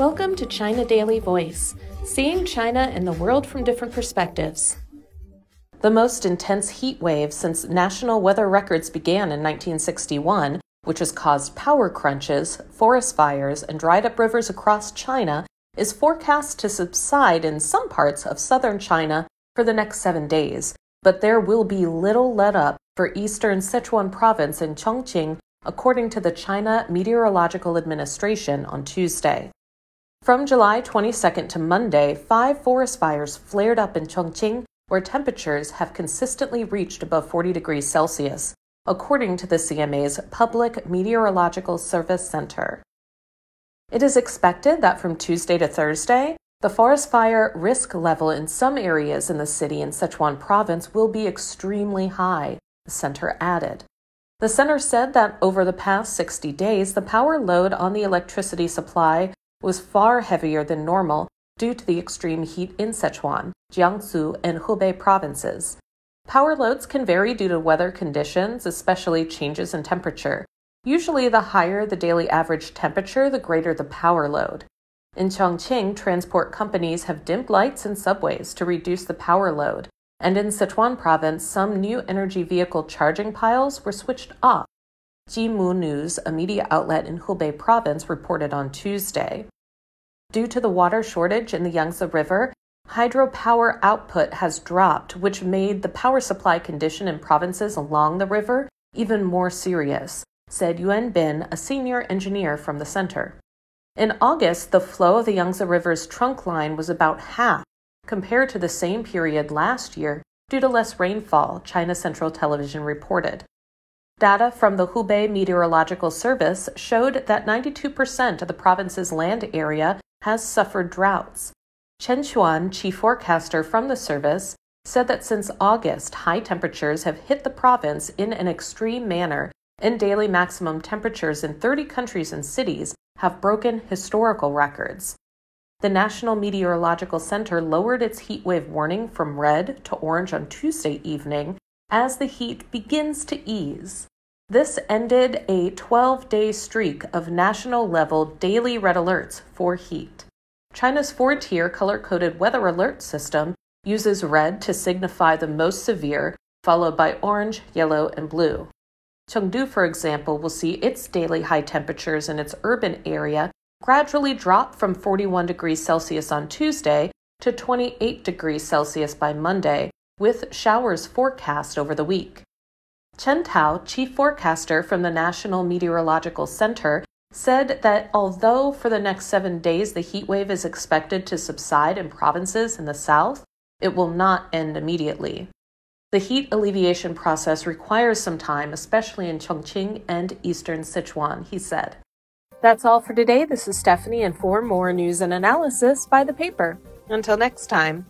Welcome to China Daily Voice, seeing China and the world from different perspectives. The most intense heat wave since national weather records began in 1961, which has caused power crunches, forest fires, and dried up rivers across China, is forecast to subside in some parts of southern China for the next seven days, but there will be little let up for eastern Sichuan province in Chongqing, according to the China Meteorological Administration on Tuesday. From July 22nd to Monday, five forest fires flared up in Chongqing, where temperatures have consistently reached above 40 degrees Celsius, according to the CMA's Public Meteorological Service Center. It is expected that from Tuesday to Thursday, the forest fire risk level in some areas in the city in Sichuan province will be extremely high, the center added. The center said that over the past 60 days, the power load on the electricity supply was far heavier than normal due to the extreme heat in Sichuan, Jiangsu, and Hubei provinces. Power loads can vary due to weather conditions, especially changes in temperature. Usually, the higher the daily average temperature, the greater the power load. In Chongqing, transport companies have dimmed lights in subways to reduce the power load, and in Sichuan province, some new energy vehicle charging piles were switched off Jimu News, a media outlet in Hubei province, reported on Tuesday. Due to the water shortage in the Yangtze River, hydropower output has dropped, which made the power supply condition in provinces along the river even more serious, said Yuan Bin, a senior engineer from the center. In August, the flow of the Yangtze River's trunk line was about half compared to the same period last year due to less rainfall, China Central Television reported. Data from the Hubei Meteorological Service showed that 92% of the province's land area has suffered droughts. Chen Xuan, chief forecaster from the service, said that since August, high temperatures have hit the province in an extreme manner, and daily maximum temperatures in 30 countries and cities have broken historical records. The National Meteorological Center lowered its heat wave warning from red to orange on Tuesday evening as the heat begins to ease. This ended a 12 day streak of national level daily red alerts for heat. China's four tier color coded weather alert system uses red to signify the most severe, followed by orange, yellow, and blue. Chengdu, for example, will see its daily high temperatures in its urban area gradually drop from 41 degrees Celsius on Tuesday to 28 degrees Celsius by Monday, with showers forecast over the week. Chen Tao, chief forecaster from the National Meteorological Center, said that although for the next seven days the heat wave is expected to subside in provinces in the south, it will not end immediately. The heat alleviation process requires some time, especially in Chongqing and eastern Sichuan, he said. That's all for today. This is Stephanie, and for more news and analysis, by the paper. Until next time.